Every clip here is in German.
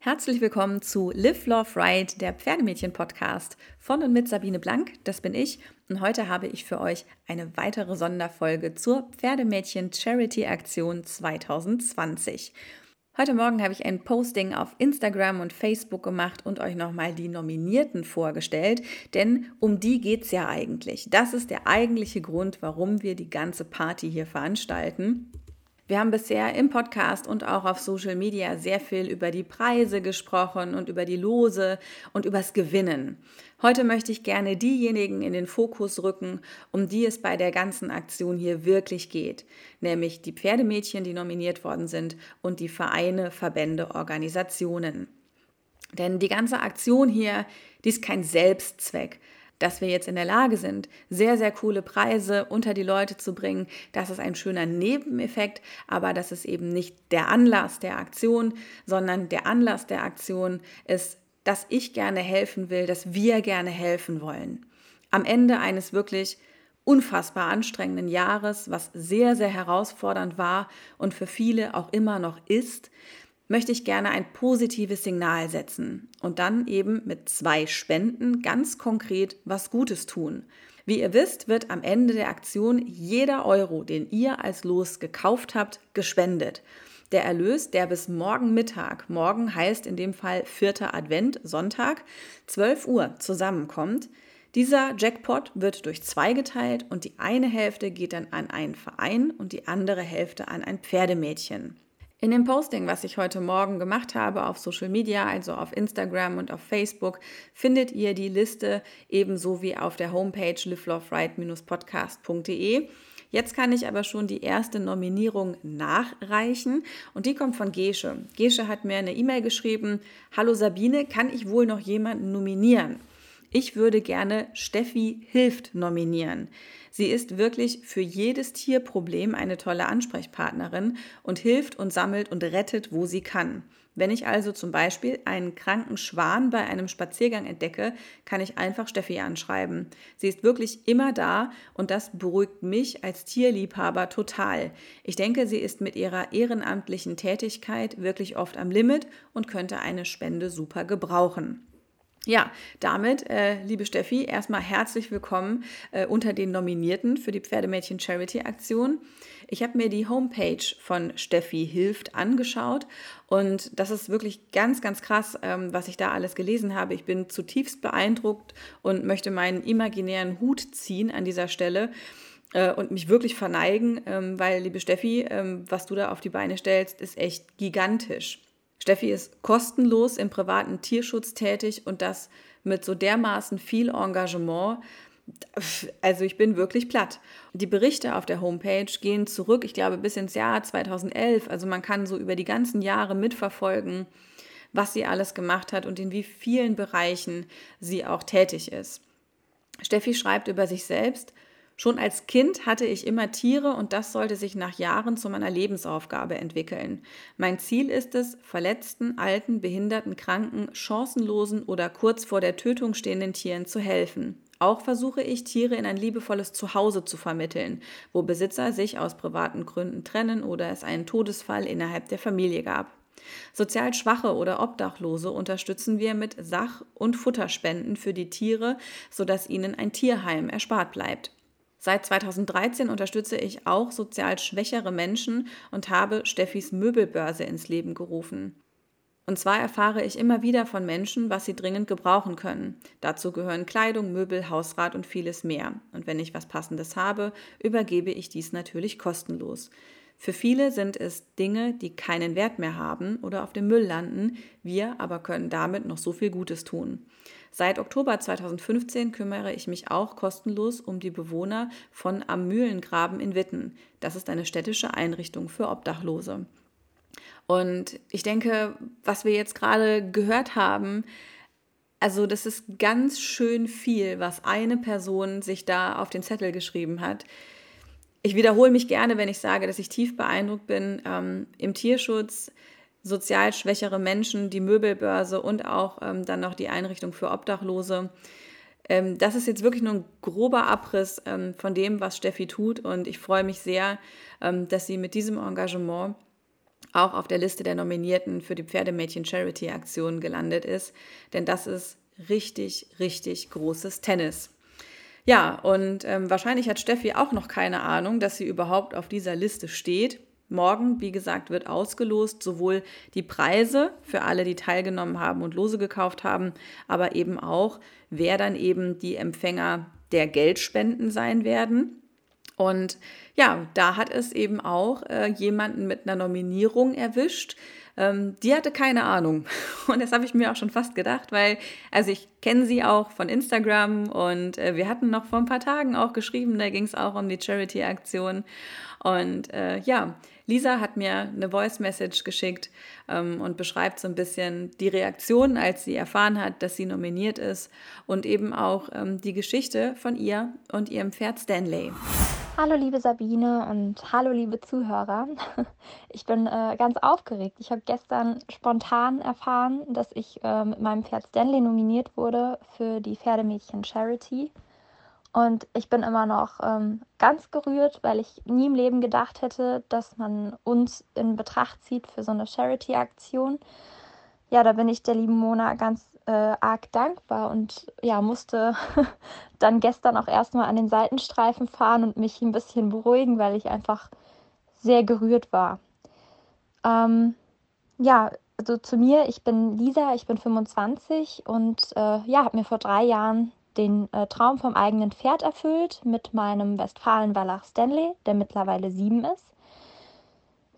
Herzlich willkommen zu Live, Love, Ride, der Pferdemädchen-Podcast von und mit Sabine Blank, das bin ich. Und heute habe ich für euch eine weitere Sonderfolge zur Pferdemädchen Charity Aktion 2020. Heute Morgen habe ich ein Posting auf Instagram und Facebook gemacht und euch nochmal die Nominierten vorgestellt, denn um die geht es ja eigentlich. Das ist der eigentliche Grund, warum wir die ganze Party hier veranstalten. Wir haben bisher im Podcast und auch auf Social Media sehr viel über die Preise gesprochen und über die Lose und übers Gewinnen. Heute möchte ich gerne diejenigen in den Fokus rücken, um die es bei der ganzen Aktion hier wirklich geht, nämlich die Pferdemädchen, die nominiert worden sind und die Vereine, Verbände, Organisationen. Denn die ganze Aktion hier, die ist kein Selbstzweck, dass wir jetzt in der Lage sind, sehr, sehr coole Preise unter die Leute zu bringen. Das ist ein schöner Nebeneffekt, aber das ist eben nicht der Anlass der Aktion, sondern der Anlass der Aktion ist, dass ich gerne helfen will, dass wir gerne helfen wollen. Am Ende eines wirklich unfassbar anstrengenden Jahres, was sehr, sehr herausfordernd war und für viele auch immer noch ist, möchte ich gerne ein positives Signal setzen und dann eben mit zwei Spenden ganz konkret was Gutes tun. Wie ihr wisst, wird am Ende der Aktion jeder Euro, den ihr als Los gekauft habt, gespendet. Der Erlös, der bis morgen Mittag, morgen heißt in dem Fall vierter Advent, Sonntag, 12 Uhr zusammenkommt, dieser Jackpot wird durch zwei geteilt und die eine Hälfte geht dann an einen Verein und die andere Hälfte an ein Pferdemädchen. In dem Posting, was ich heute Morgen gemacht habe auf Social Media, also auf Instagram und auf Facebook, findet ihr die Liste ebenso wie auf der Homepage liveloveright-podcast.de. Jetzt kann ich aber schon die erste Nominierung nachreichen und die kommt von Gesche. Gesche hat mir eine E-Mail geschrieben, Hallo Sabine, kann ich wohl noch jemanden nominieren? Ich würde gerne Steffi Hilft nominieren. Sie ist wirklich für jedes Tierproblem eine tolle Ansprechpartnerin und hilft und sammelt und rettet, wo sie kann. Wenn ich also zum Beispiel einen kranken Schwan bei einem Spaziergang entdecke, kann ich einfach Steffi anschreiben. Sie ist wirklich immer da und das beruhigt mich als Tierliebhaber total. Ich denke, sie ist mit ihrer ehrenamtlichen Tätigkeit wirklich oft am Limit und könnte eine Spende super gebrauchen. Ja, damit, äh, liebe Steffi, erstmal herzlich willkommen äh, unter den Nominierten für die Pferdemädchen Charity Aktion. Ich habe mir die Homepage von Steffi Hilft angeschaut und das ist wirklich ganz, ganz krass, ähm, was ich da alles gelesen habe. Ich bin zutiefst beeindruckt und möchte meinen imaginären Hut ziehen an dieser Stelle äh, und mich wirklich verneigen, ähm, weil, liebe Steffi, ähm, was du da auf die Beine stellst, ist echt gigantisch. Steffi ist kostenlos im privaten Tierschutz tätig und das mit so dermaßen viel Engagement. Also ich bin wirklich platt. Die Berichte auf der Homepage gehen zurück, ich glaube, bis ins Jahr 2011. Also man kann so über die ganzen Jahre mitverfolgen, was sie alles gemacht hat und in wie vielen Bereichen sie auch tätig ist. Steffi schreibt über sich selbst, Schon als Kind hatte ich immer Tiere und das sollte sich nach Jahren zu meiner Lebensaufgabe entwickeln. Mein Ziel ist es, verletzten, alten, behinderten, kranken, chancenlosen oder kurz vor der Tötung stehenden Tieren zu helfen. Auch versuche ich, Tiere in ein liebevolles Zuhause zu vermitteln, wo Besitzer sich aus privaten Gründen trennen oder es einen Todesfall innerhalb der Familie gab. Sozial Schwache oder Obdachlose unterstützen wir mit Sach- und Futterspenden für die Tiere, sodass ihnen ein Tierheim erspart bleibt. Seit 2013 unterstütze ich auch sozial schwächere Menschen und habe Steffis Möbelbörse ins Leben gerufen. Und zwar erfahre ich immer wieder von Menschen, was sie dringend gebrauchen können. Dazu gehören Kleidung, Möbel, Hausrat und vieles mehr. Und wenn ich was Passendes habe, übergebe ich dies natürlich kostenlos. Für viele sind es Dinge, die keinen Wert mehr haben oder auf dem Müll landen, wir aber können damit noch so viel Gutes tun. Seit Oktober 2015 kümmere ich mich auch kostenlos um die Bewohner von Am Mühlengraben in Witten. Das ist eine städtische Einrichtung für Obdachlose. Und ich denke, was wir jetzt gerade gehört haben, also das ist ganz schön viel, was eine Person sich da auf den Zettel geschrieben hat. Ich wiederhole mich gerne, wenn ich sage, dass ich tief beeindruckt bin. Ähm, Im Tierschutz sozial schwächere Menschen, die Möbelbörse und auch ähm, dann noch die Einrichtung für Obdachlose. Ähm, das ist jetzt wirklich nur ein grober Abriss ähm, von dem, was Steffi tut und ich freue mich sehr, ähm, dass sie mit diesem Engagement auch auf der Liste der Nominierten für die Pferdemädchen Charity Aktion gelandet ist. Denn das ist richtig, richtig großes Tennis. Ja, und ähm, wahrscheinlich hat Steffi auch noch keine Ahnung, dass sie überhaupt auf dieser Liste steht. Morgen, wie gesagt, wird ausgelost sowohl die Preise für alle, die teilgenommen haben und Lose gekauft haben, aber eben auch, wer dann eben die Empfänger der Geldspenden sein werden. Und ja, da hat es eben auch äh, jemanden mit einer Nominierung erwischt. Ähm, die hatte keine Ahnung. Und das habe ich mir auch schon fast gedacht, weil, also ich kenne sie auch von Instagram und äh, wir hatten noch vor ein paar Tagen auch geschrieben, da ging es auch um die Charity-Aktion. Und äh, ja, Lisa hat mir eine Voice Message geschickt ähm, und beschreibt so ein bisschen die Reaktion, als sie erfahren hat, dass sie nominiert ist und eben auch ähm, die Geschichte von ihr und ihrem Pferd Stanley. Hallo liebe Sabine und hallo liebe Zuhörer. Ich bin äh, ganz aufgeregt. Ich habe gestern spontan erfahren, dass ich äh, mit meinem Pferd Stanley nominiert wurde für die Pferdemädchen Charity. Und ich bin immer noch ähm, ganz gerührt, weil ich nie im Leben gedacht hätte, dass man uns in Betracht zieht für so eine Charity-Aktion. Ja, da bin ich der lieben Mona ganz äh, arg dankbar und ja, musste dann gestern auch erstmal an den Seitenstreifen fahren und mich ein bisschen beruhigen, weil ich einfach sehr gerührt war. Ähm, ja, also zu mir, ich bin Lisa, ich bin 25 und äh, ja, habe mir vor drei Jahren den äh, Traum vom eigenen Pferd erfüllt mit meinem Westfalen-Wallach Stanley, der mittlerweile sieben ist.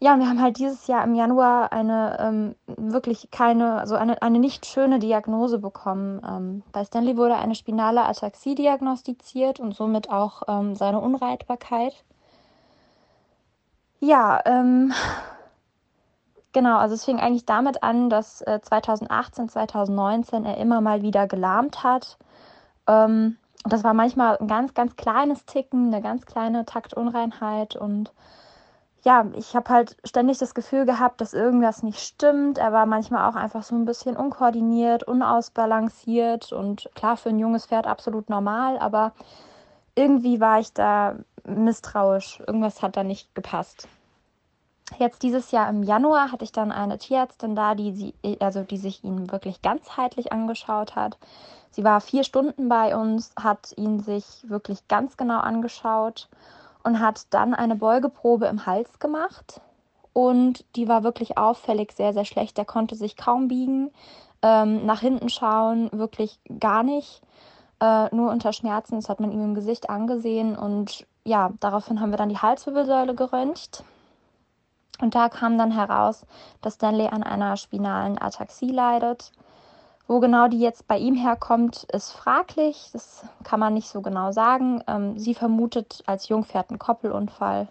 Ja, und wir haben halt dieses Jahr im Januar eine ähm, wirklich keine, also eine, eine nicht schöne Diagnose bekommen. Ähm, bei Stanley wurde eine spinale Ataxie diagnostiziert und somit auch ähm, seine Unreitbarkeit. Ja, ähm, genau, also es fing eigentlich damit an, dass äh, 2018, 2019 er immer mal wieder gelahmt hat ähm, das war manchmal ein ganz, ganz kleines Ticken, eine ganz kleine Taktunreinheit und ja, ich habe halt ständig das Gefühl gehabt, dass irgendwas nicht stimmt. Er war manchmal auch einfach so ein bisschen unkoordiniert, unausbalanciert und klar für ein junges Pferd absolut normal, aber irgendwie war ich da misstrauisch. Irgendwas hat da nicht gepasst. Jetzt dieses Jahr im Januar hatte ich dann eine Tierärztin da, die, sie, also die sich ihn wirklich ganzheitlich angeschaut hat. Sie war vier Stunden bei uns, hat ihn sich wirklich ganz genau angeschaut und hat dann eine Beugeprobe im Hals gemacht. Und die war wirklich auffällig sehr, sehr schlecht. Er konnte sich kaum biegen, ähm, nach hinten schauen, wirklich gar nicht. Äh, nur unter Schmerzen, das hat man ihm im Gesicht angesehen. Und ja, daraufhin haben wir dann die Halswirbelsäule geröntgt. Und da kam dann heraus, dass Stanley an einer spinalen Ataxie leidet. Wo genau die jetzt bei ihm herkommt, ist fraglich. Das kann man nicht so genau sagen. Ähm, sie vermutet als Jungpferd einen Koppelunfall.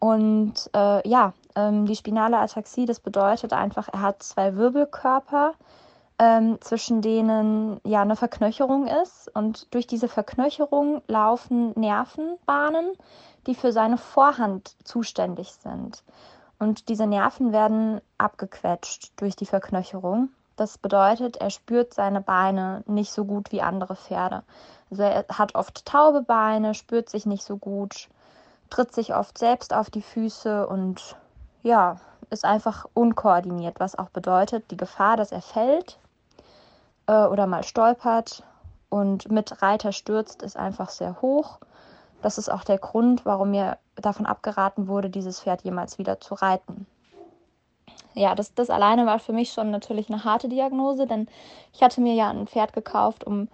Und äh, ja, ähm, die spinale Ataxie, das bedeutet einfach, er hat zwei Wirbelkörper, ähm, zwischen denen ja eine Verknöcherung ist. Und durch diese Verknöcherung laufen Nervenbahnen, die für seine Vorhand zuständig sind. Und diese Nerven werden abgequetscht durch die Verknöcherung. Das bedeutet, er spürt seine Beine nicht so gut wie andere Pferde. Also er hat oft taube Beine, spürt sich nicht so gut, tritt sich oft selbst auf die Füße und ja, ist einfach unkoordiniert, was auch bedeutet, die Gefahr, dass er fällt äh, oder mal stolpert und mit Reiter stürzt, ist einfach sehr hoch. Das ist auch der Grund, warum mir davon abgeraten wurde, dieses Pferd jemals wieder zu reiten ja, das, das alleine war für mich schon natürlich eine harte Diagnose, denn ich hatte mir ja ein Pferd gekauft, um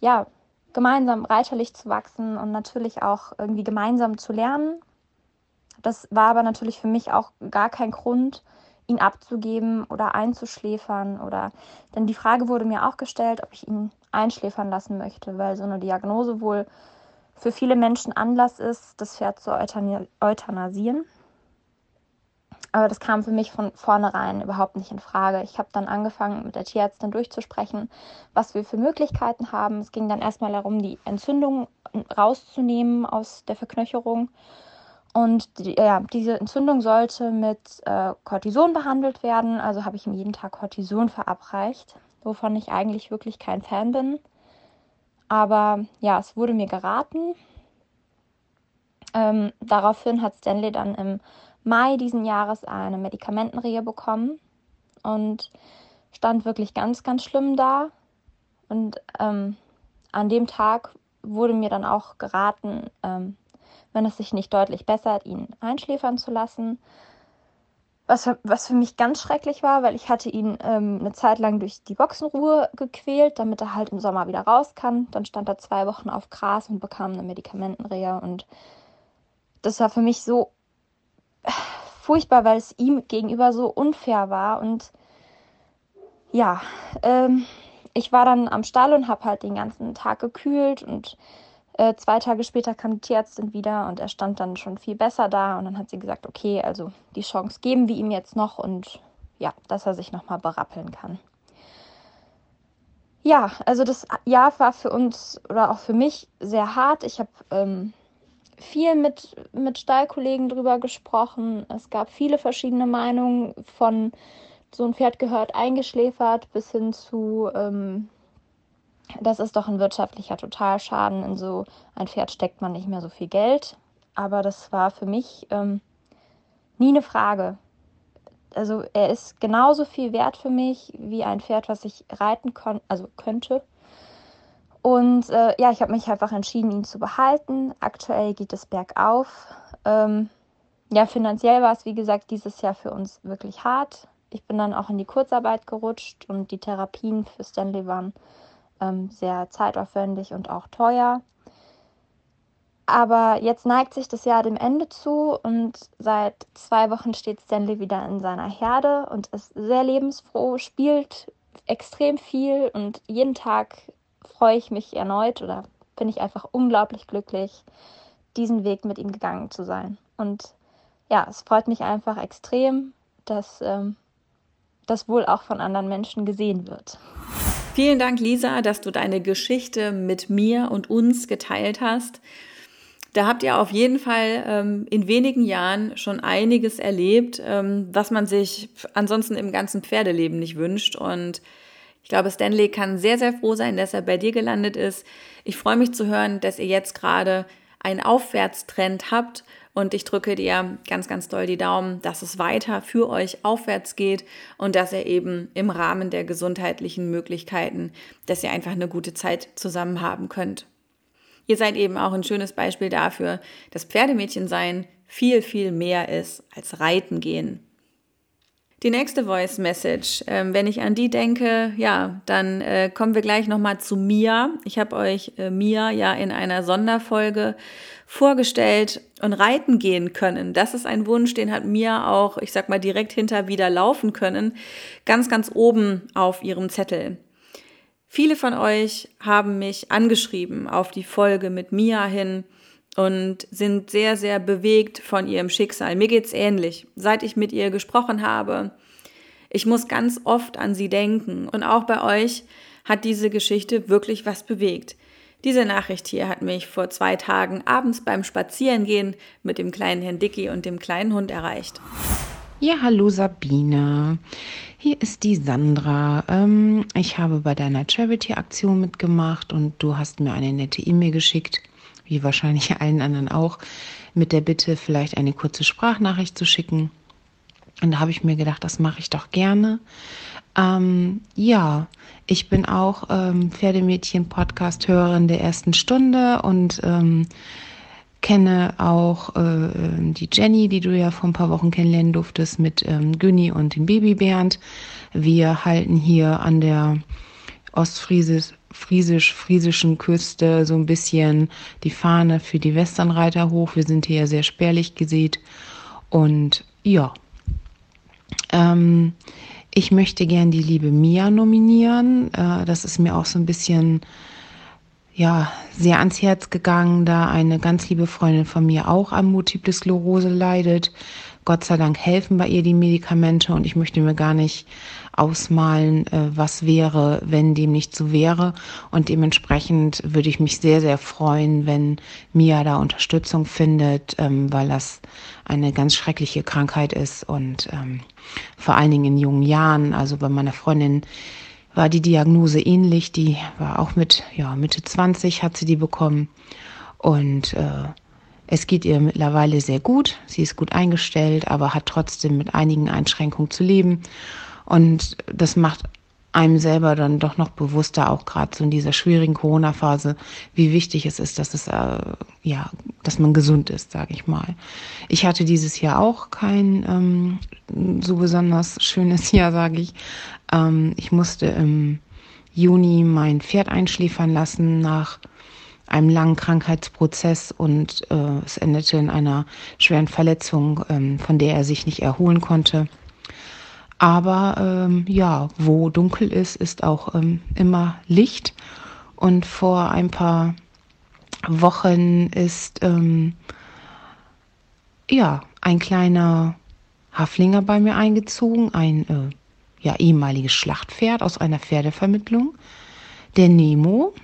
ja gemeinsam reiterlich zu wachsen und natürlich auch irgendwie gemeinsam zu lernen. Das war aber natürlich für mich auch gar kein Grund, ihn abzugeben oder einzuschläfern oder denn die Frage wurde mir auch gestellt, ob ich ihn einschläfern lassen möchte, weil so eine Diagnose wohl für viele Menschen Anlass ist, das Pferd zu euthanasieren. Aber das kam für mich von vornherein überhaupt nicht in Frage. Ich habe dann angefangen, mit der Tierärztin durchzusprechen, was wir für Möglichkeiten haben. Es ging dann erstmal darum, die Entzündung rauszunehmen aus der Verknöcherung. Und die, ja, diese Entzündung sollte mit äh, Cortison behandelt werden. Also habe ich ihm jeden Tag Cortison verabreicht, wovon ich eigentlich wirklich kein Fan bin. Aber ja, es wurde mir geraten. Ähm, daraufhin hat Stanley dann im Mai diesen Jahres eine Medikamentenrehe bekommen und stand wirklich ganz, ganz schlimm da. Und ähm, an dem Tag wurde mir dann auch geraten, ähm, wenn es sich nicht deutlich bessert, ihn einschläfern zu lassen. Was für, was für mich ganz schrecklich war, weil ich hatte ihn ähm, eine Zeit lang durch die Boxenruhe gequält, damit er halt im Sommer wieder raus kann. Dann stand er zwei Wochen auf Gras und bekam eine Medikamentenrehe. Und das war für mich so furchtbar, weil es ihm gegenüber so unfair war. Und ja, ähm, ich war dann am Stall und habe halt den ganzen Tag gekühlt und äh, zwei Tage später kam die Tierärztin wieder und er stand dann schon viel besser da. Und dann hat sie gesagt, okay, also die Chance geben wir ihm jetzt noch und ja, dass er sich nochmal berappeln kann. Ja, also das Jahr war für uns oder auch für mich sehr hart. Ich habe ähm, viel mit, mit Stallkollegen drüber gesprochen. Es gab viele verschiedene Meinungen von so ein Pferd gehört eingeschläfert bis hin zu ähm, das ist doch ein wirtschaftlicher Totalschaden. In so ein Pferd steckt man nicht mehr so viel Geld. Aber das war für mich ähm, nie eine Frage. Also er ist genauso viel wert für mich wie ein Pferd, was ich reiten kon also könnte. Und äh, ja, ich habe mich einfach entschieden, ihn zu behalten. Aktuell geht es bergauf. Ähm, ja, finanziell war es, wie gesagt, dieses Jahr für uns wirklich hart. Ich bin dann auch in die Kurzarbeit gerutscht und die Therapien für Stanley waren ähm, sehr zeitaufwendig und auch teuer. Aber jetzt neigt sich das Jahr dem Ende zu und seit zwei Wochen steht Stanley wieder in seiner Herde und ist sehr lebensfroh, spielt extrem viel und jeden Tag freue ich mich erneut oder bin ich einfach unglaublich glücklich, diesen Weg mit ihm gegangen zu sein. Und ja, es freut mich einfach extrem, dass ähm, das wohl auch von anderen Menschen gesehen wird. Vielen Dank, Lisa, dass du deine Geschichte mit mir und uns geteilt hast. Da habt ihr auf jeden Fall ähm, in wenigen Jahren schon einiges erlebt, ähm, was man sich ansonsten im ganzen Pferdeleben nicht wünscht. Und ich glaube, Stanley kann sehr, sehr froh sein, dass er bei dir gelandet ist. Ich freue mich zu hören, dass ihr jetzt gerade einen Aufwärtstrend habt und ich drücke dir ganz, ganz doll die Daumen, dass es weiter für euch aufwärts geht und dass ihr eben im Rahmen der gesundheitlichen Möglichkeiten, dass ihr einfach eine gute Zeit zusammen haben könnt. Ihr seid eben auch ein schönes Beispiel dafür, dass Pferdemädchen sein viel, viel mehr ist als Reiten gehen. Die nächste Voice Message, ähm, wenn ich an die denke, ja, dann äh, kommen wir gleich nochmal zu Mia. Ich habe euch äh, Mia ja in einer Sonderfolge vorgestellt und reiten gehen können. Das ist ein Wunsch, den hat Mia auch, ich sag mal, direkt hinter wieder laufen können, ganz, ganz oben auf ihrem Zettel. Viele von euch haben mich angeschrieben auf die Folge mit Mia hin und sind sehr, sehr bewegt von ihrem Schicksal. Mir geht's ähnlich. Seit ich mit ihr gesprochen habe, ich muss ganz oft an sie denken. Und auch bei euch hat diese Geschichte wirklich was bewegt. Diese Nachricht hier hat mich vor zwei Tagen abends beim Spazierengehen mit dem kleinen Herrn Dicky und dem kleinen Hund erreicht. Ja, hallo Sabine. Hier ist die Sandra. Ähm, ich habe bei deiner Charity-Aktion mitgemacht und du hast mir eine nette E-Mail geschickt wie wahrscheinlich allen anderen auch, mit der Bitte, vielleicht eine kurze Sprachnachricht zu schicken. Und da habe ich mir gedacht, das mache ich doch gerne. Ähm, ja, ich bin auch ähm, Pferdemädchen-Podcast-Hörerin der ersten Stunde und ähm, kenne auch äh, die Jenny, die du ja vor ein paar Wochen kennenlernen durftest, mit ähm, Günni und dem Baby Bernd. Wir halten hier an der Ostfriesis, friesisch-friesischen Küste so ein bisschen die Fahne für die Westernreiter hoch. Wir sind hier sehr spärlich gesät. Und ja, ähm, ich möchte gern die liebe Mia nominieren. Äh, das ist mir auch so ein bisschen ja, sehr ans Herz gegangen, da eine ganz liebe Freundin von mir auch an Multiple Sklerose leidet. Gott sei Dank helfen bei ihr die Medikamente und ich möchte mir gar nicht ausmalen, äh, was wäre, wenn dem nicht so wäre. Und dementsprechend würde ich mich sehr, sehr freuen, wenn Mia da Unterstützung findet, ähm, weil das eine ganz schreckliche Krankheit ist und ähm, vor allen Dingen in jungen Jahren. Also bei meiner Freundin war die Diagnose ähnlich. Die war auch mit, ja, Mitte 20 hat sie die bekommen. Und äh, Es geht ihr mittlerweile sehr gut. Sie ist gut eingestellt, aber hat trotzdem mit einigen Einschränkungen zu leben. Und das macht einem selber dann doch noch bewusster, auch gerade so in dieser schwierigen Corona-Phase, wie wichtig es ist, dass es äh, ja, dass man gesund ist, sage ich mal. Ich hatte dieses Jahr auch kein ähm, so besonders schönes Jahr, sage ich. Ähm, ich musste im Juni mein Pferd einschläfern lassen nach einem langen Krankheitsprozess und äh, es endete in einer schweren Verletzung, ähm, von der er sich nicht erholen konnte. Aber ähm, ja, wo dunkel ist, ist auch ähm, immer Licht. Und vor ein paar Wochen ist ähm, ja ein kleiner Haflinger bei mir eingezogen, ein äh, ja ehemaliges Schlachtpferd aus einer Pferdevermittlung. Der Nemo,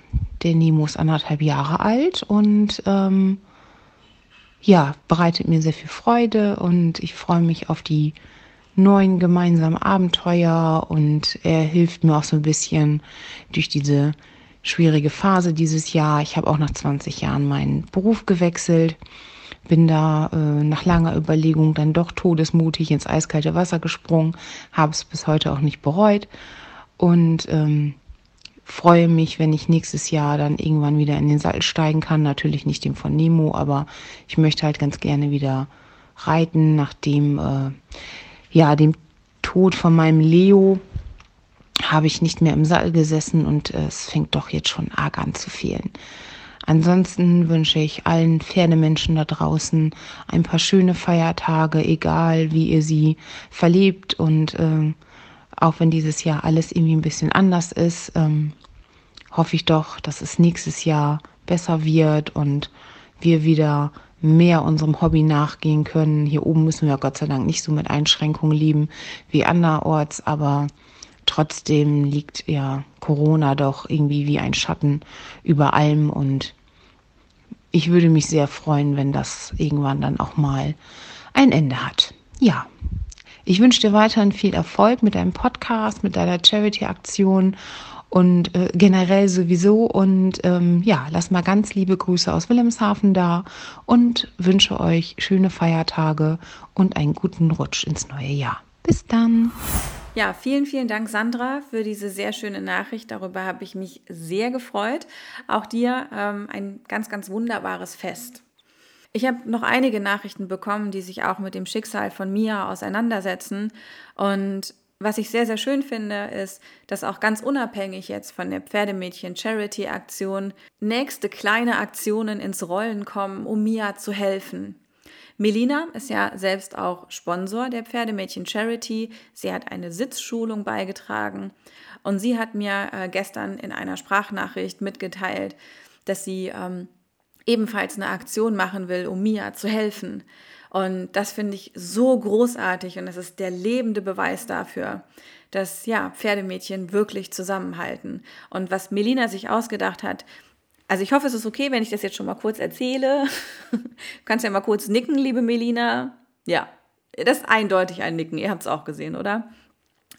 der Nemo ist anderthalb Jahre alt und ähm, ja, bereitet mir sehr viel Freude und ich freue mich auf die neuen gemeinsamen Abenteuer und er hilft mir auch so ein bisschen durch diese schwierige Phase dieses Jahr. Ich habe auch nach 20 Jahren meinen Beruf gewechselt, bin da äh, nach langer Überlegung dann doch todesmutig ins eiskalte Wasser gesprungen, habe es bis heute auch nicht bereut und ähm, freue mich, wenn ich nächstes Jahr dann irgendwann wieder in den Sattel steigen kann. Natürlich nicht dem von Nemo, aber ich möchte halt ganz gerne wieder reiten, nachdem äh, ja, dem Tod von meinem Leo habe ich nicht mehr im Sattel gesessen und es fängt doch jetzt schon arg an zu fehlen. Ansonsten wünsche ich allen Pferdemenschen da draußen ein paar schöne Feiertage, egal wie ihr sie verlebt und äh, auch wenn dieses Jahr alles irgendwie ein bisschen anders ist, ähm, hoffe ich doch, dass es nächstes Jahr besser wird und wir wieder mehr unserem Hobby nachgehen können. Hier oben müssen wir Gott sei Dank nicht so mit Einschränkungen leben wie anderorts, aber trotzdem liegt ja Corona doch irgendwie wie ein Schatten über allem und ich würde mich sehr freuen, wenn das irgendwann dann auch mal ein Ende hat. Ja. Ich wünsche dir weiterhin viel Erfolg mit deinem Podcast, mit deiner Charity-Aktion und äh, generell sowieso. Und ähm, ja, lass mal ganz liebe Grüße aus Wilhelmshaven da und wünsche euch schöne Feiertage und einen guten Rutsch ins neue Jahr. Bis dann. Ja, vielen, vielen Dank, Sandra, für diese sehr schöne Nachricht. Darüber habe ich mich sehr gefreut. Auch dir ähm, ein ganz, ganz wunderbares Fest. Ich habe noch einige Nachrichten bekommen, die sich auch mit dem Schicksal von Mia auseinandersetzen. Und was ich sehr, sehr schön finde, ist, dass auch ganz unabhängig jetzt von der Pferdemädchen Charity Aktion nächste kleine Aktionen ins Rollen kommen, um Mia zu helfen. Melina ist ja selbst auch Sponsor der Pferdemädchen Charity. Sie hat eine Sitzschulung beigetragen und sie hat mir äh, gestern in einer Sprachnachricht mitgeteilt, dass sie ähm, ebenfalls eine Aktion machen will, um Mia zu helfen. Und das finde ich so großartig und das ist der lebende Beweis dafür, dass ja, Pferdemädchen wirklich zusammenhalten. Und was Melina sich ausgedacht hat, also ich hoffe, es ist okay, wenn ich das jetzt schon mal kurz erzähle. du kannst ja mal kurz nicken, liebe Melina. Ja, das ist eindeutig ein Nicken. Ihr habt es auch gesehen, oder?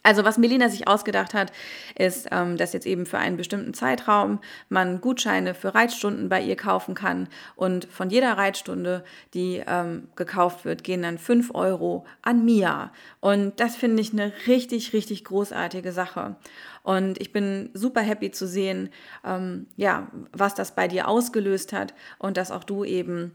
Also was Melina sich ausgedacht hat, ist, ähm, dass jetzt eben für einen bestimmten Zeitraum man Gutscheine für Reitstunden bei ihr kaufen kann und von jeder Reitstunde, die ähm, gekauft wird, gehen dann 5 Euro an Mia. Und das finde ich eine richtig, richtig großartige Sache. Und ich bin super happy zu sehen, ähm, ja, was das bei dir ausgelöst hat und dass auch du eben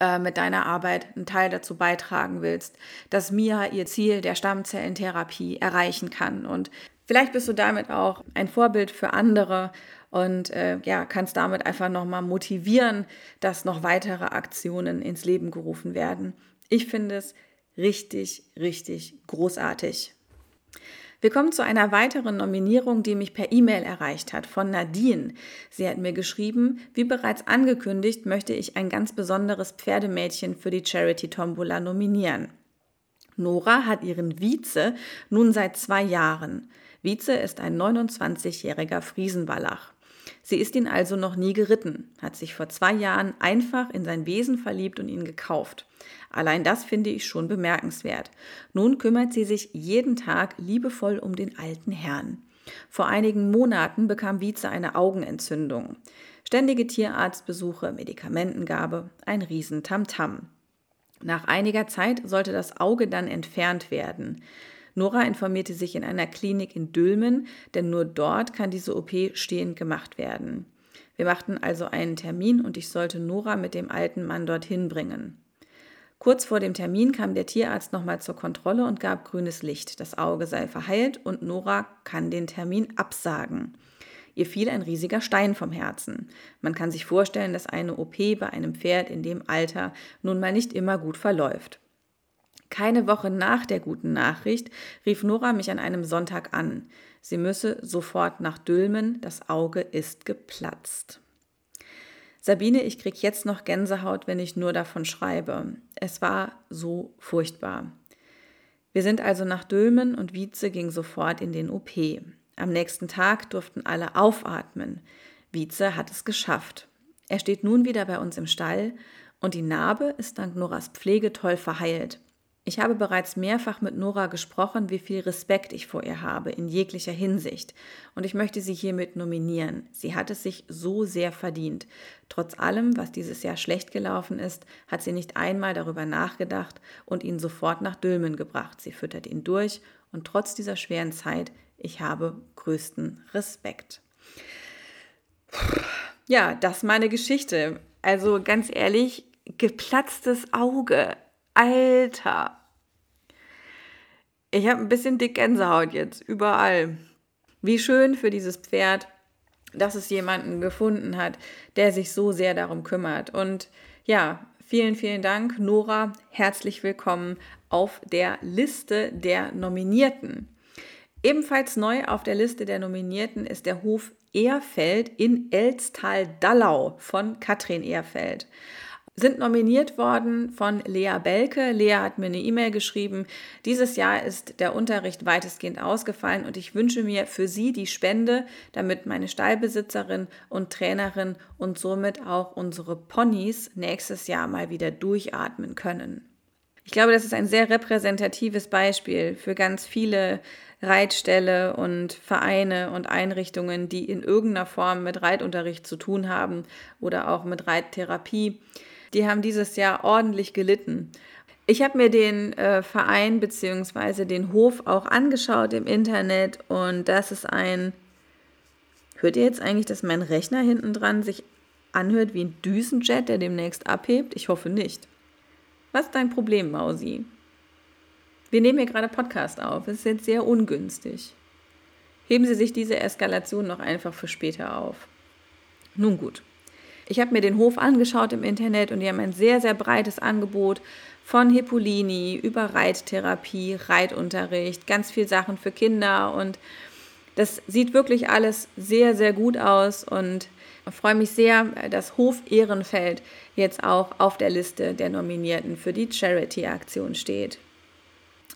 äh, mit deiner Arbeit einen Teil dazu beitragen willst, dass Mia ihr Ziel der Stammzellentherapie erreichen kann. Und vielleicht bist du damit auch ein Vorbild für andere und äh, ja, kannst damit einfach nochmal motivieren, dass noch weitere Aktionen ins Leben gerufen werden. Ich finde es richtig, richtig großartig. Wir kommen zu einer weiteren Nominierung, die mich per E-Mail erreicht hat, von Nadine. Sie hat mir geschrieben, wie bereits angekündigt, möchte ich ein ganz besonderes Pferdemädchen für die Charity Tombola nominieren. Nora hat ihren Vize nun seit zwei Jahren. Vize ist ein 29-jähriger Friesenwallach. Sie ist ihn also noch nie geritten, hat sich vor zwei Jahren einfach in sein Wesen verliebt und ihn gekauft. Allein das finde ich schon bemerkenswert. Nun kümmert sie sich jeden Tag liebevoll um den alten Herrn. Vor einigen Monaten bekam Wietze eine Augenentzündung. Ständige Tierarztbesuche, Medikamentengabe, ein Riesentamtam. Nach einiger Zeit sollte das Auge dann entfernt werden. Nora informierte sich in einer Klinik in Dülmen, denn nur dort kann diese OP stehend gemacht werden. Wir machten also einen Termin und ich sollte Nora mit dem alten Mann dorthin bringen. Kurz vor dem Termin kam der Tierarzt nochmal zur Kontrolle und gab grünes Licht. Das Auge sei verheilt und Nora kann den Termin absagen. Ihr fiel ein riesiger Stein vom Herzen. Man kann sich vorstellen, dass eine OP bei einem Pferd in dem Alter nun mal nicht immer gut verläuft. Keine Woche nach der guten Nachricht rief Nora mich an einem Sonntag an. Sie müsse sofort nach Dülmen, das Auge ist geplatzt. Sabine, ich krieg jetzt noch Gänsehaut, wenn ich nur davon schreibe. Es war so furchtbar. Wir sind also nach Dülmen und Wietze ging sofort in den OP. Am nächsten Tag durften alle aufatmen. Wietze hat es geschafft. Er steht nun wieder bei uns im Stall und die Narbe ist dank Noras Pflege toll verheilt. Ich habe bereits mehrfach mit Nora gesprochen, wie viel Respekt ich vor ihr habe, in jeglicher Hinsicht. Und ich möchte sie hiermit nominieren. Sie hat es sich so sehr verdient. Trotz allem, was dieses Jahr schlecht gelaufen ist, hat sie nicht einmal darüber nachgedacht und ihn sofort nach Dülmen gebracht. Sie füttert ihn durch und trotz dieser schweren Zeit, ich habe größten Respekt. Ja, das ist meine Geschichte. Also ganz ehrlich, geplatztes Auge. Alter, ich habe ein bisschen dick Gänsehaut jetzt, überall. Wie schön für dieses Pferd, dass es jemanden gefunden hat, der sich so sehr darum kümmert. Und ja, vielen, vielen Dank, Nora. Herzlich willkommen auf der Liste der Nominierten. Ebenfalls neu auf der Liste der Nominierten ist der Hof Ehrfeld in Elstal-Dallau von Katrin Ehrfeld sind nominiert worden von Lea Belke. Lea hat mir eine E-Mail geschrieben. Dieses Jahr ist der Unterricht weitestgehend ausgefallen und ich wünsche mir für sie die Spende, damit meine Stallbesitzerin und Trainerin und somit auch unsere Ponys nächstes Jahr mal wieder durchatmen können. Ich glaube, das ist ein sehr repräsentatives Beispiel für ganz viele Reitställe und Vereine und Einrichtungen, die in irgendeiner Form mit Reitunterricht zu tun haben oder auch mit Reittherapie die haben dieses Jahr ordentlich gelitten. Ich habe mir den äh, Verein bzw. den Hof auch angeschaut im Internet und das ist ein. Hört ihr jetzt eigentlich, dass mein Rechner hinten dran sich anhört wie ein Düsenjet, der demnächst abhebt? Ich hoffe nicht. Was ist dein Problem, Mausi? Wir nehmen hier gerade Podcast auf. Es ist jetzt sehr ungünstig. Heben Sie sich diese Eskalation noch einfach für später auf. Nun gut. Ich habe mir den Hof angeschaut im Internet und die haben ein sehr, sehr breites Angebot von Hippolini über Reittherapie, Reitunterricht, ganz viel Sachen für Kinder und das sieht wirklich alles sehr, sehr gut aus und ich freue mich sehr, dass Hof Ehrenfeld jetzt auch auf der Liste der Nominierten für die Charity-Aktion steht.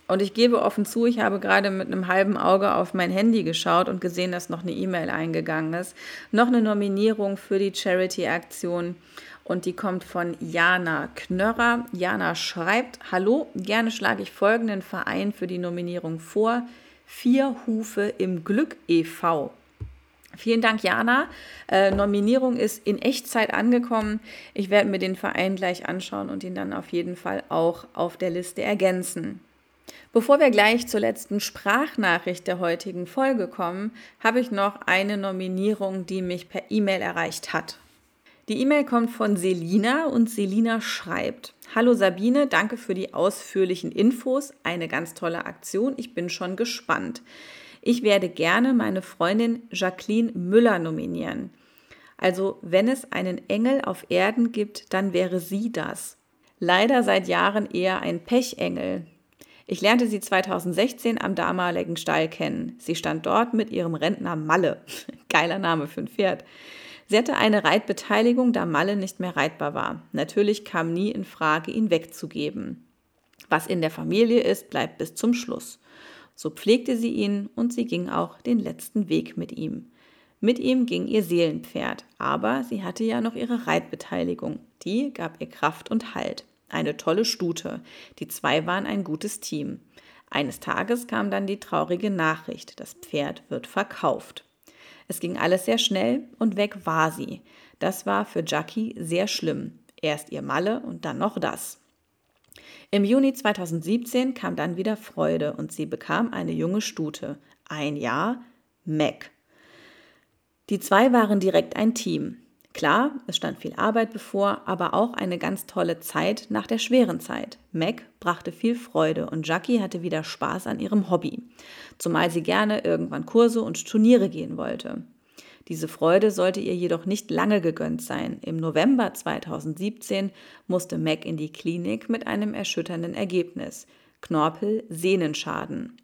Und ich gebe offen zu, ich habe gerade mit einem halben Auge auf mein Handy geschaut und gesehen, dass noch eine E-Mail eingegangen ist. Noch eine Nominierung für die Charity-Aktion. Und die kommt von Jana Knörrer. Jana schreibt, Hallo, gerne schlage ich folgenden Verein für die Nominierung vor. Vier Hufe im Glück e.V. Vielen Dank, Jana. Äh, Nominierung ist in Echtzeit angekommen. Ich werde mir den Verein gleich anschauen und ihn dann auf jeden Fall auch auf der Liste ergänzen. Bevor wir gleich zur letzten Sprachnachricht der heutigen Folge kommen, habe ich noch eine Nominierung, die mich per E-Mail erreicht hat. Die E-Mail kommt von Selina und Selina schreibt: Hallo Sabine, danke für die ausführlichen Infos. Eine ganz tolle Aktion. Ich bin schon gespannt. Ich werde gerne meine Freundin Jacqueline Müller nominieren. Also, wenn es einen Engel auf Erden gibt, dann wäre sie das. Leider seit Jahren eher ein Pechengel. Ich lernte sie 2016 am damaligen Stall kennen. Sie stand dort mit ihrem Rentner Malle. Geiler Name für ein Pferd. Sie hatte eine Reitbeteiligung, da Malle nicht mehr reitbar war. Natürlich kam nie in Frage, ihn wegzugeben. Was in der Familie ist, bleibt bis zum Schluss. So pflegte sie ihn und sie ging auch den letzten Weg mit ihm. Mit ihm ging ihr Seelenpferd, aber sie hatte ja noch ihre Reitbeteiligung. Die gab ihr Kraft und Halt. Eine tolle Stute. Die zwei waren ein gutes Team. Eines Tages kam dann die traurige Nachricht, das Pferd wird verkauft. Es ging alles sehr schnell und weg war sie. Das war für Jackie sehr schlimm. Erst ihr Malle und dann noch das. Im Juni 2017 kam dann wieder Freude und sie bekam eine junge Stute. Ein Jahr, Mac. Die zwei waren direkt ein Team. Klar, es stand viel Arbeit bevor, aber auch eine ganz tolle Zeit nach der schweren Zeit. Mac brachte viel Freude und Jackie hatte wieder Spaß an ihrem Hobby, zumal sie gerne irgendwann Kurse und Turniere gehen wollte. Diese Freude sollte ihr jedoch nicht lange gegönnt sein. Im November 2017 musste Mac in die Klinik mit einem erschütternden Ergebnis. Knorpel-Sehnenschaden.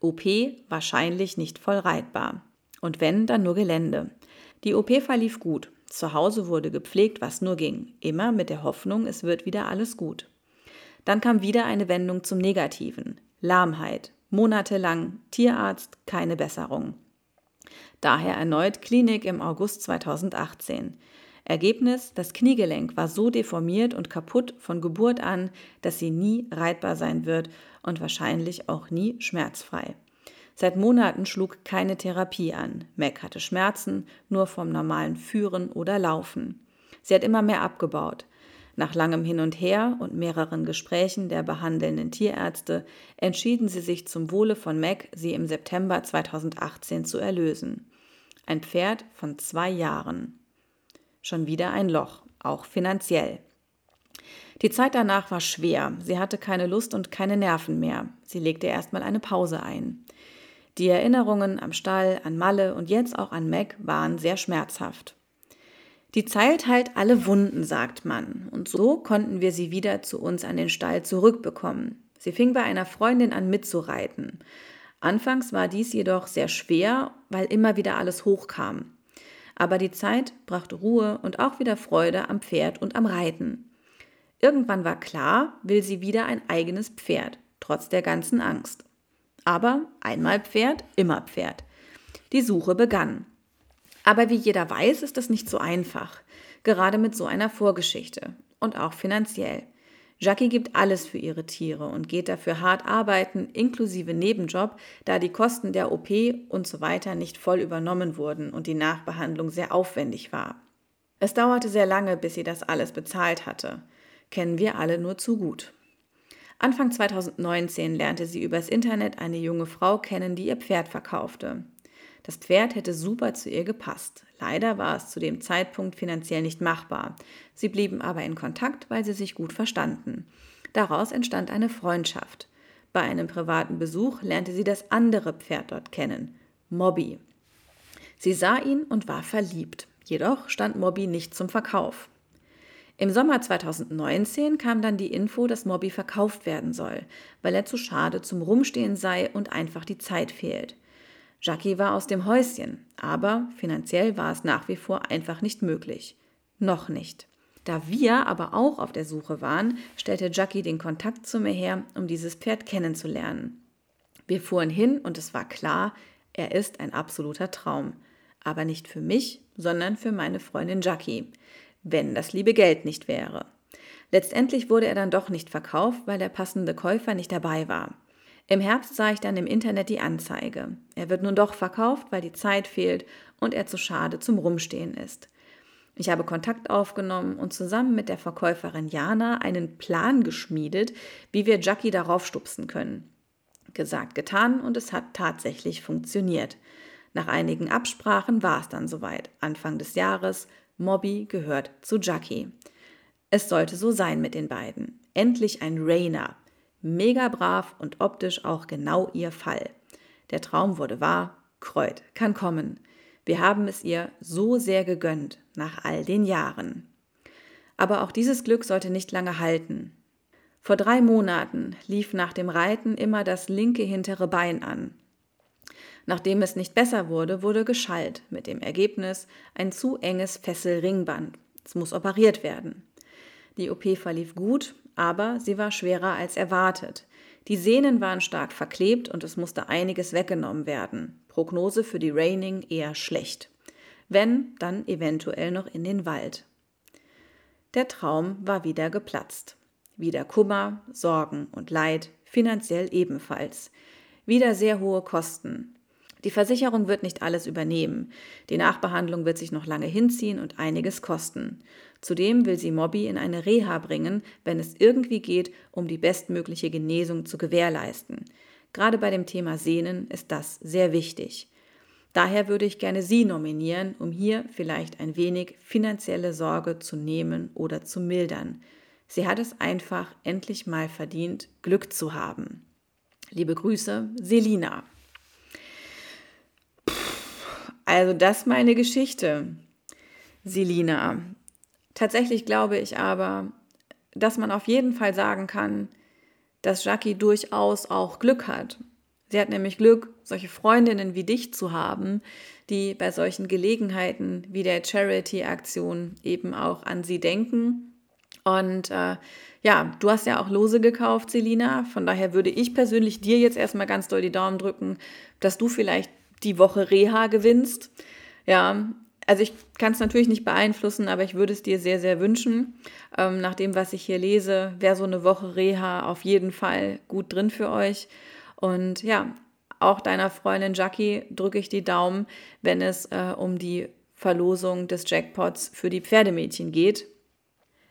OP wahrscheinlich nicht voll reitbar. Und wenn, dann nur Gelände. Die OP verlief gut. Zu Hause wurde gepflegt, was nur ging. Immer mit der Hoffnung, es wird wieder alles gut. Dann kam wieder eine Wendung zum Negativen. Lahmheit. Monatelang Tierarzt, keine Besserung. Daher erneut Klinik im August 2018. Ergebnis, das Kniegelenk war so deformiert und kaputt von Geburt an, dass sie nie reitbar sein wird und wahrscheinlich auch nie schmerzfrei. Seit Monaten schlug keine Therapie an. Mac hatte Schmerzen, nur vom normalen Führen oder Laufen. Sie hat immer mehr abgebaut. Nach langem Hin und Her und mehreren Gesprächen der behandelnden Tierärzte entschieden sie sich zum Wohle von Mac, sie im September 2018 zu erlösen. Ein Pferd von zwei Jahren. Schon wieder ein Loch, auch finanziell. Die Zeit danach war schwer. Sie hatte keine Lust und keine Nerven mehr. Sie legte erstmal eine Pause ein. Die Erinnerungen am Stall, an Malle und jetzt auch an Mac waren sehr schmerzhaft. Die Zeit heilt alle Wunden, sagt man, und so konnten wir sie wieder zu uns an den Stall zurückbekommen. Sie fing bei einer Freundin an mitzureiten. Anfangs war dies jedoch sehr schwer, weil immer wieder alles hochkam. Aber die Zeit brachte Ruhe und auch wieder Freude am Pferd und am Reiten. Irgendwann war klar, will sie wieder ein eigenes Pferd, trotz der ganzen Angst. Aber einmal Pferd, immer Pferd. Die Suche begann. Aber wie jeder weiß, ist das nicht so einfach, gerade mit so einer Vorgeschichte und auch finanziell. Jackie gibt alles für ihre Tiere und geht dafür hart arbeiten, inklusive Nebenjob, da die Kosten der OP und so weiter nicht voll übernommen wurden und die Nachbehandlung sehr aufwendig war. Es dauerte sehr lange, bis sie das alles bezahlt hatte. Kennen wir alle nur zu gut. Anfang 2019 lernte sie übers Internet eine junge Frau kennen, die ihr Pferd verkaufte. Das Pferd hätte super zu ihr gepasst. Leider war es zu dem Zeitpunkt finanziell nicht machbar. Sie blieben aber in Kontakt, weil sie sich gut verstanden. Daraus entstand eine Freundschaft. Bei einem privaten Besuch lernte sie das andere Pferd dort kennen, Mobby. Sie sah ihn und war verliebt. Jedoch stand Mobby nicht zum Verkauf. Im Sommer 2019 kam dann die Info, dass Mobby verkauft werden soll, weil er zu schade zum Rumstehen sei und einfach die Zeit fehlt. Jackie war aus dem Häuschen, aber finanziell war es nach wie vor einfach nicht möglich. Noch nicht. Da wir aber auch auf der Suche waren, stellte Jackie den Kontakt zu mir her, um dieses Pferd kennenzulernen. Wir fuhren hin und es war klar, er ist ein absoluter Traum. Aber nicht für mich, sondern für meine Freundin Jackie. Wenn das liebe Geld nicht wäre. Letztendlich wurde er dann doch nicht verkauft, weil der passende Käufer nicht dabei war. Im Herbst sah ich dann im Internet die Anzeige. Er wird nun doch verkauft, weil die Zeit fehlt und er zu schade zum Rumstehen ist. Ich habe Kontakt aufgenommen und zusammen mit der Verkäuferin Jana einen Plan geschmiedet, wie wir Jackie darauf stupsen können. Gesagt, getan und es hat tatsächlich funktioniert. Nach einigen Absprachen war es dann soweit. Anfang des Jahres, Mobby gehört zu Jackie. Es sollte so sein mit den beiden. Endlich ein Rainer. Mega brav und optisch auch genau ihr Fall. Der Traum wurde wahr, Kreut kann kommen. Wir haben es ihr so sehr gegönnt, nach all den Jahren. Aber auch dieses Glück sollte nicht lange halten. Vor drei Monaten lief nach dem Reiten immer das linke hintere Bein an. Nachdem es nicht besser wurde, wurde geschallt, mit dem Ergebnis ein zu enges Fesselringband. Es muss operiert werden. Die OP verlief gut, aber sie war schwerer als erwartet. Die Sehnen waren stark verklebt und es musste einiges weggenommen werden. Prognose für die Raining eher schlecht. Wenn, dann eventuell noch in den Wald. Der Traum war wieder geplatzt. Wieder Kummer, Sorgen und Leid, finanziell ebenfalls. Wieder sehr hohe Kosten. Die Versicherung wird nicht alles übernehmen. Die Nachbehandlung wird sich noch lange hinziehen und einiges kosten. Zudem will sie Mobby in eine Reha bringen, wenn es irgendwie geht, um die bestmögliche Genesung zu gewährleisten. Gerade bei dem Thema Sehnen ist das sehr wichtig. Daher würde ich gerne Sie nominieren, um hier vielleicht ein wenig finanzielle Sorge zu nehmen oder zu mildern. Sie hat es einfach endlich mal verdient, Glück zu haben. Liebe Grüße, Selina. Also das meine Geschichte, Selina. Tatsächlich glaube ich aber, dass man auf jeden Fall sagen kann, dass Jackie durchaus auch Glück hat. Sie hat nämlich Glück, solche Freundinnen wie dich zu haben, die bei solchen Gelegenheiten wie der Charity-Aktion eben auch an sie denken. Und äh, ja, du hast ja auch Lose gekauft, Selina. Von daher würde ich persönlich dir jetzt erstmal ganz doll die Daumen drücken, dass du vielleicht die Woche Reha gewinnst. Ja, also ich kann es natürlich nicht beeinflussen, aber ich würde es dir sehr, sehr wünschen. Ähm, nach dem, was ich hier lese, wäre so eine Woche Reha auf jeden Fall gut drin für euch. Und ja, auch deiner Freundin Jackie drücke ich die Daumen, wenn es äh, um die Verlosung des Jackpots für die Pferdemädchen geht.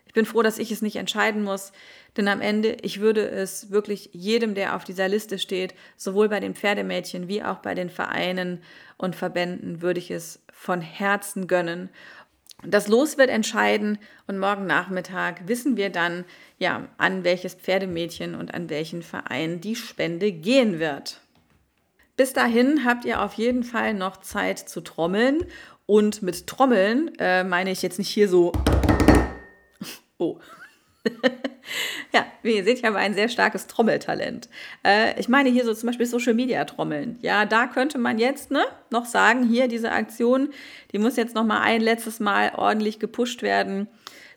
Ich bin froh, dass ich es nicht entscheiden muss, denn am Ende, ich würde es wirklich jedem, der auf dieser Liste steht, sowohl bei den Pferdemädchen wie auch bei den Vereinen und Verbänden, würde ich es von Herzen gönnen. Das Los wird entscheiden und morgen Nachmittag wissen wir dann, ja, an welches Pferdemädchen und an welchen Verein die Spende gehen wird. Bis dahin habt ihr auf jeden Fall noch Zeit zu trommeln. Und mit Trommeln äh, meine ich jetzt nicht hier so. Oh. ja, wie ihr seht, ich habe ein sehr starkes Trommeltalent. Äh, ich meine hier so zum Beispiel Social Media Trommeln. Ja, da könnte man jetzt ne, noch sagen, hier diese Aktion, die muss jetzt noch mal ein letztes Mal ordentlich gepusht werden.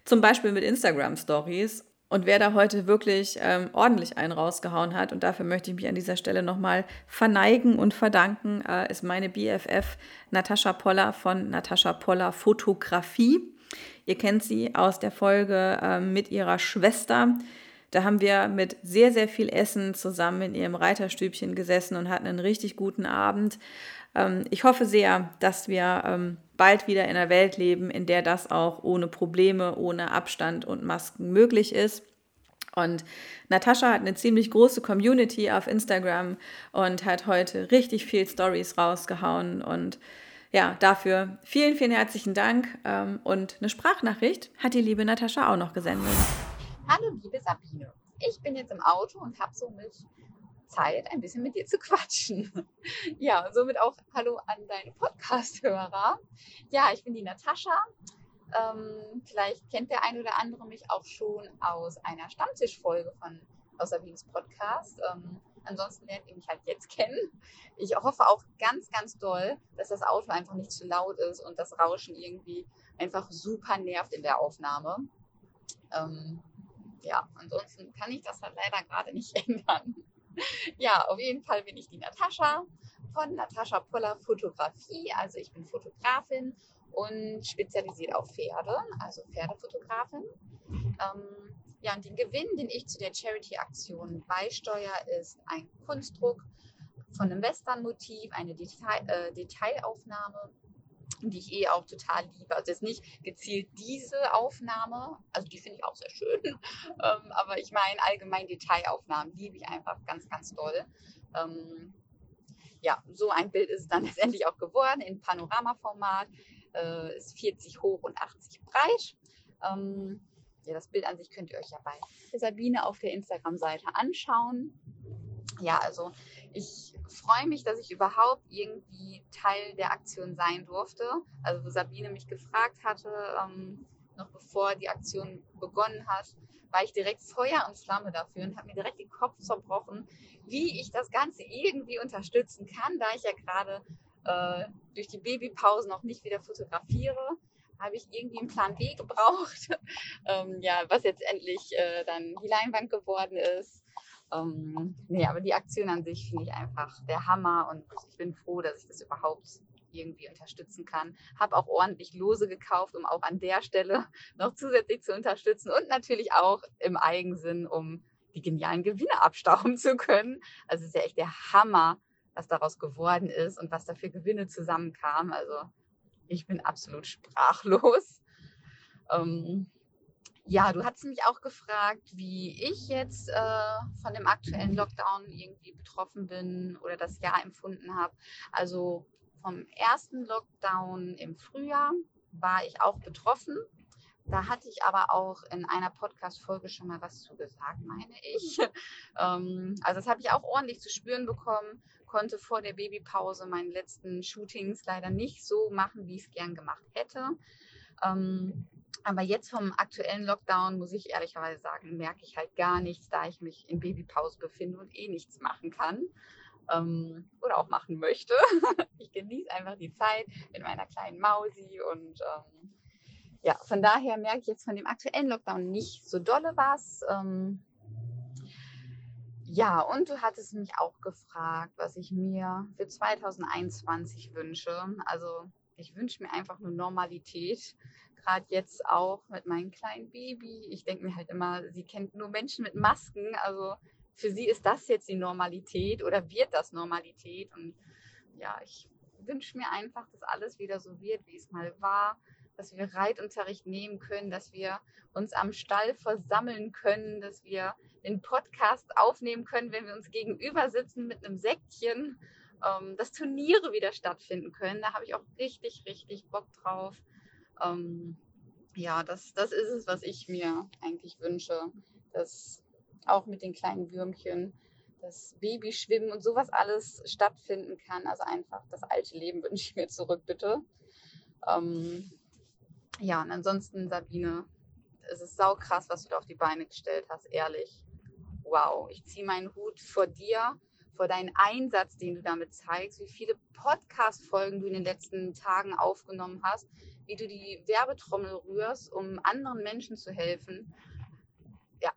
Zum Beispiel mit Instagram Stories. Und wer da heute wirklich ähm, ordentlich einen rausgehauen hat, und dafür möchte ich mich an dieser Stelle nochmal verneigen und verdanken, äh, ist meine BFF Natascha Poller von Natascha Poller Fotografie. Ihr kennt sie aus der Folge äh, mit ihrer Schwester. Da haben wir mit sehr, sehr viel Essen zusammen in ihrem Reiterstübchen gesessen und hatten einen richtig guten Abend. Ähm, ich hoffe sehr, dass wir ähm, bald wieder in einer Welt leben, in der das auch ohne Probleme, ohne Abstand und Masken möglich ist. Und Natascha hat eine ziemlich große Community auf Instagram und hat heute richtig viel Stories rausgehauen und ja, dafür vielen, vielen herzlichen Dank. Ähm, und eine Sprachnachricht hat die liebe Natascha auch noch gesendet. Hallo, liebe Sabine. Ich bin jetzt im Auto und habe somit Zeit, ein bisschen mit dir zu quatschen. Ja, somit auch Hallo an deine Podcast-Hörer. Ja, ich bin die Natascha. Ähm, vielleicht kennt der ein oder andere mich auch schon aus einer Stammtischfolge von aus Sabines Podcast. Ähm, Ansonsten lernt ihr mich halt jetzt kennen. Ich hoffe auch ganz, ganz doll, dass das Auto einfach nicht zu laut ist und das Rauschen irgendwie einfach super nervt in der Aufnahme. Ähm, ja, ansonsten kann ich das halt leider gerade nicht ändern. ja, auf jeden Fall bin ich die Natascha von Natascha Poller Fotografie. Also ich bin Fotografin und spezialisiert auf Pferde, also Pferdefotografin. Ähm, ja, und den Gewinn, den ich zu der Charity-Aktion beisteuere, ist ein Kunstdruck von einem Western-Motiv, eine Detail, äh, Detailaufnahme, die ich eh auch total liebe. Also jetzt nicht gezielt diese Aufnahme, also die finde ich auch sehr schön, ähm, aber ich meine allgemein Detailaufnahmen liebe ich einfach ganz, ganz doll. Ähm, ja, so ein Bild ist es dann letztendlich auch geworden in Panoramaformat, äh, ist 40 hoch und 80 breit. Ähm, ja, das Bild an sich könnt ihr euch ja bei Sabine auf der Instagram-Seite anschauen. Ja, also ich freue mich, dass ich überhaupt irgendwie Teil der Aktion sein durfte. Also wo Sabine mich gefragt hatte, ähm, noch bevor die Aktion begonnen hat, war ich direkt Feuer und Flamme dafür und habe mir direkt den Kopf zerbrochen, wie ich das Ganze irgendwie unterstützen kann, da ich ja gerade äh, durch die Babypause noch nicht wieder fotografiere habe ich irgendwie einen Plan B gebraucht, ähm, ja, was jetzt endlich äh, dann die Leinwand geworden ist. Ähm, nee, aber die Aktion an sich finde ich einfach der Hammer und ich bin froh, dass ich das überhaupt irgendwie unterstützen kann. Habe auch ordentlich Lose gekauft, um auch an der Stelle noch zusätzlich zu unterstützen und natürlich auch im Eigensinn, um die genialen Gewinne abstauben zu können. Also es ist ja echt der Hammer, was daraus geworden ist und was da für Gewinne zusammenkamen. Also ich bin absolut sprachlos. Ähm, ja, du hast mich auch gefragt, wie ich jetzt äh, von dem aktuellen Lockdown irgendwie betroffen bin oder das Jahr empfunden habe. Also vom ersten Lockdown im Frühjahr war ich auch betroffen. Da hatte ich aber auch in einer Podcast-Folge schon mal was zu gesagt, meine ich. ähm, also das habe ich auch ordentlich zu spüren bekommen, konnte vor der Babypause meine letzten Shootings leider nicht so machen, wie ich es gern gemacht hätte. Ähm, aber jetzt vom aktuellen Lockdown, muss ich ehrlicherweise sagen, merke ich halt gar nichts, da ich mich in Babypause befinde und eh nichts machen kann ähm, oder auch machen möchte. ich genieße einfach die Zeit mit meiner kleinen Mausi und ähm, ja, von daher merke ich jetzt von dem aktuellen Lockdown nicht so dolle was. Ähm, ja, und du hattest mich auch gefragt, was ich mir für 2021 wünsche. Also ich wünsche mir einfach nur Normalität gerade jetzt auch mit meinem kleinen Baby. Ich denke mir halt immer, sie kennt nur Menschen mit Masken. Also für sie ist das jetzt die Normalität oder wird das Normalität. Und ja, ich wünsche mir einfach, dass alles wieder so wird, wie es mal war. Dass wir Reitunterricht nehmen können, dass wir uns am Stall versammeln können, dass wir den Podcast aufnehmen können, wenn wir uns gegenüber sitzen mit einem Säckchen, ähm, dass Turniere wieder stattfinden können. Da habe ich auch richtig, richtig Bock drauf ähm, ja, das, das ist es, was ich mir eigentlich wünsche, dass auch mit den kleinen Würmchen das Babyschwimmen und sowas alles stattfinden kann. Also einfach das alte Leben wünsche ich mir zurück, bitte. Ähm, ja, und ansonsten, Sabine, es ist saukrass, was du da auf die Beine gestellt hast, ehrlich. Wow, ich ziehe meinen Hut vor dir, vor deinen Einsatz, den du damit zeigst, wie viele Podcast-Folgen du in den letzten Tagen aufgenommen hast, wie du die Werbetrommel rührst, um anderen Menschen zu helfen. Ja,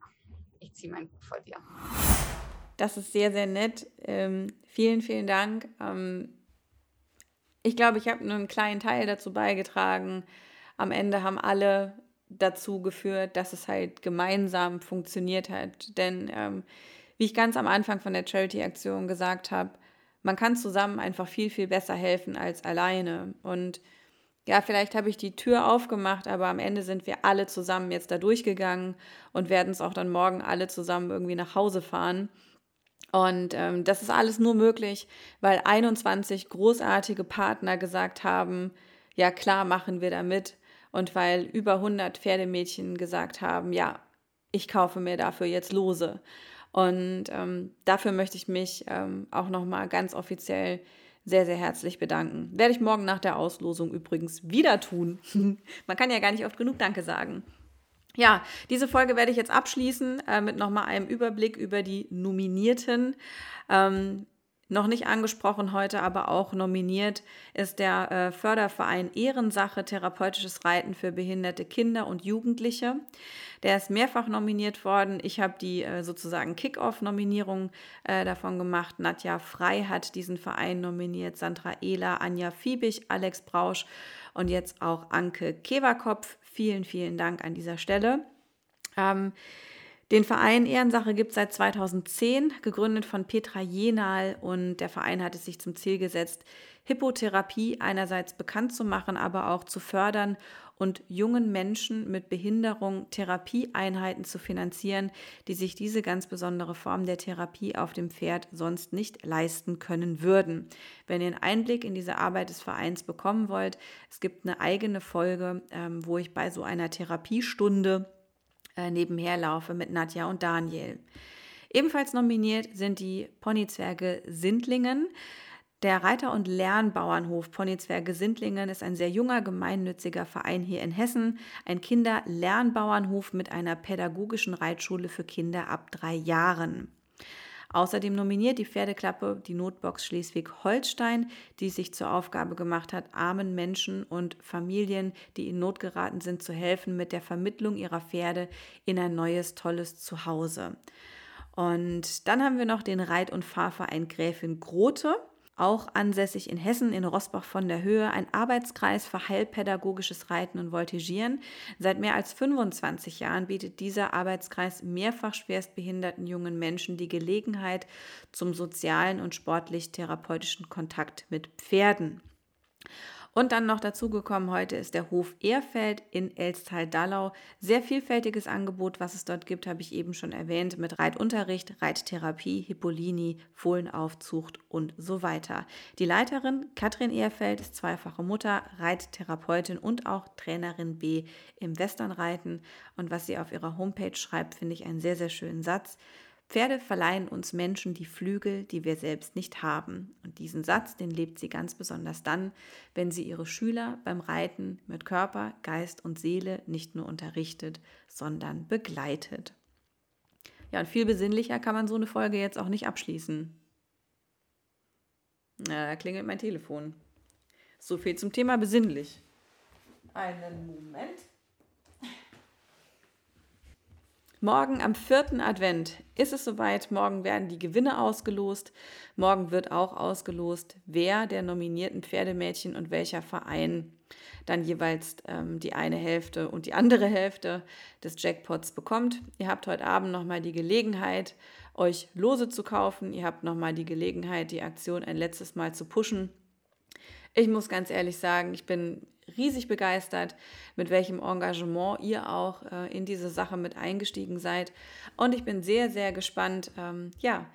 ich ziehe meinen Hut vor dir. Das ist sehr, sehr nett. Ähm, vielen, vielen Dank. Ähm, ich glaube, ich habe nur einen kleinen Teil dazu beigetragen. Am Ende haben alle dazu geführt, dass es halt gemeinsam funktioniert hat. Denn ähm, wie ich ganz am Anfang von der Charity-Aktion gesagt habe, man kann zusammen einfach viel, viel besser helfen als alleine. Und ja, vielleicht habe ich die Tür aufgemacht, aber am Ende sind wir alle zusammen jetzt da durchgegangen und werden es auch dann morgen alle zusammen irgendwie nach Hause fahren. Und ähm, das ist alles nur möglich, weil 21 großartige Partner gesagt haben, ja klar machen wir da mit. Und weil über 100 Pferdemädchen gesagt haben, ja, ich kaufe mir dafür jetzt Lose. Und ähm, dafür möchte ich mich ähm, auch nochmal ganz offiziell sehr, sehr herzlich bedanken. Werde ich morgen nach der Auslosung übrigens wieder tun. Man kann ja gar nicht oft genug Danke sagen. Ja, diese Folge werde ich jetzt abschließen äh, mit nochmal einem Überblick über die Nominierten. Ähm, noch nicht angesprochen heute, aber auch nominiert ist der äh, Förderverein Ehrensache Therapeutisches Reiten für behinderte Kinder und Jugendliche. Der ist mehrfach nominiert worden. Ich habe die äh, sozusagen Kick-Off-Nominierung äh, davon gemacht. Nadja Frei hat diesen Verein nominiert, Sandra Ehler, Anja Fiebig, Alex Brausch und jetzt auch Anke Keverkopf. Vielen, vielen Dank an dieser Stelle. Ähm, den Verein Ehrensache gibt es seit 2010, gegründet von Petra Jenal und der Verein hat es sich zum Ziel gesetzt, Hippotherapie einerseits bekannt zu machen, aber auch zu fördern und jungen Menschen mit Behinderung Therapieeinheiten zu finanzieren, die sich diese ganz besondere Form der Therapie auf dem Pferd sonst nicht leisten können würden. Wenn ihr einen Einblick in diese Arbeit des Vereins bekommen wollt, es gibt eine eigene Folge, ähm, wo ich bei so einer Therapiestunde äh, nebenher laufe mit Nadja und Daniel. Ebenfalls nominiert sind die Ponyzwerge Sindlingen. Der Reiter- und Lernbauernhof Ponyzwerge Sindlingen ist ein sehr junger gemeinnütziger Verein hier in Hessen, ein Kinder-Lernbauernhof mit einer pädagogischen Reitschule für Kinder ab drei Jahren. Außerdem nominiert die Pferdeklappe die Notbox Schleswig-Holstein, die sich zur Aufgabe gemacht hat, armen Menschen und Familien, die in Not geraten sind, zu helfen mit der Vermittlung ihrer Pferde in ein neues, tolles Zuhause. Und dann haben wir noch den Reit- und Fahrverein Gräfin Grote. Auch ansässig in Hessen, in Rosbach von der Höhe, ein Arbeitskreis für heilpädagogisches Reiten und Voltigieren. Seit mehr als 25 Jahren bietet dieser Arbeitskreis mehrfach schwerstbehinderten jungen Menschen die Gelegenheit zum sozialen und sportlich-therapeutischen Kontakt mit Pferden. Und dann noch dazugekommen, heute ist der Hof Ehrfeld in Elstal-Dallau. Sehr vielfältiges Angebot, was es dort gibt, habe ich eben schon erwähnt, mit Reitunterricht, Reittherapie, Hippolini, Fohlenaufzucht und so weiter. Die Leiterin Katrin Ehrfeld ist zweifache Mutter, Reittherapeutin und auch Trainerin B im Westernreiten. Und was sie auf ihrer Homepage schreibt, finde ich einen sehr, sehr schönen Satz. Pferde verleihen uns Menschen die Flügel, die wir selbst nicht haben. Und diesen Satz, den lebt sie ganz besonders dann, wenn sie ihre Schüler beim Reiten mit Körper, Geist und Seele nicht nur unterrichtet, sondern begleitet. Ja, und viel besinnlicher kann man so eine Folge jetzt auch nicht abschließen. Na, da klingelt mein Telefon. So viel zum Thema besinnlich. Einen Moment. Morgen am vierten Advent ist es soweit. Morgen werden die Gewinne ausgelost. Morgen wird auch ausgelost, wer der nominierten Pferdemädchen und welcher Verein dann jeweils ähm, die eine Hälfte und die andere Hälfte des Jackpots bekommt. Ihr habt heute Abend nochmal die Gelegenheit, euch Lose zu kaufen. Ihr habt nochmal die Gelegenheit, die Aktion ein letztes Mal zu pushen. Ich muss ganz ehrlich sagen, ich bin riesig begeistert, mit welchem Engagement ihr auch äh, in diese Sache mit eingestiegen seid. Und ich bin sehr, sehr gespannt, ähm, ja,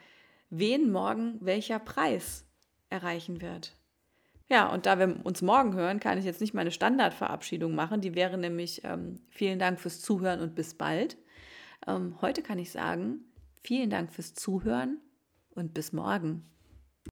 wen morgen welcher Preis erreichen wird. Ja, und da wir uns morgen hören, kann ich jetzt nicht meine Standardverabschiedung machen. Die wäre nämlich ähm, vielen Dank fürs Zuhören und bis bald. Ähm, heute kann ich sagen, vielen Dank fürs Zuhören und bis morgen.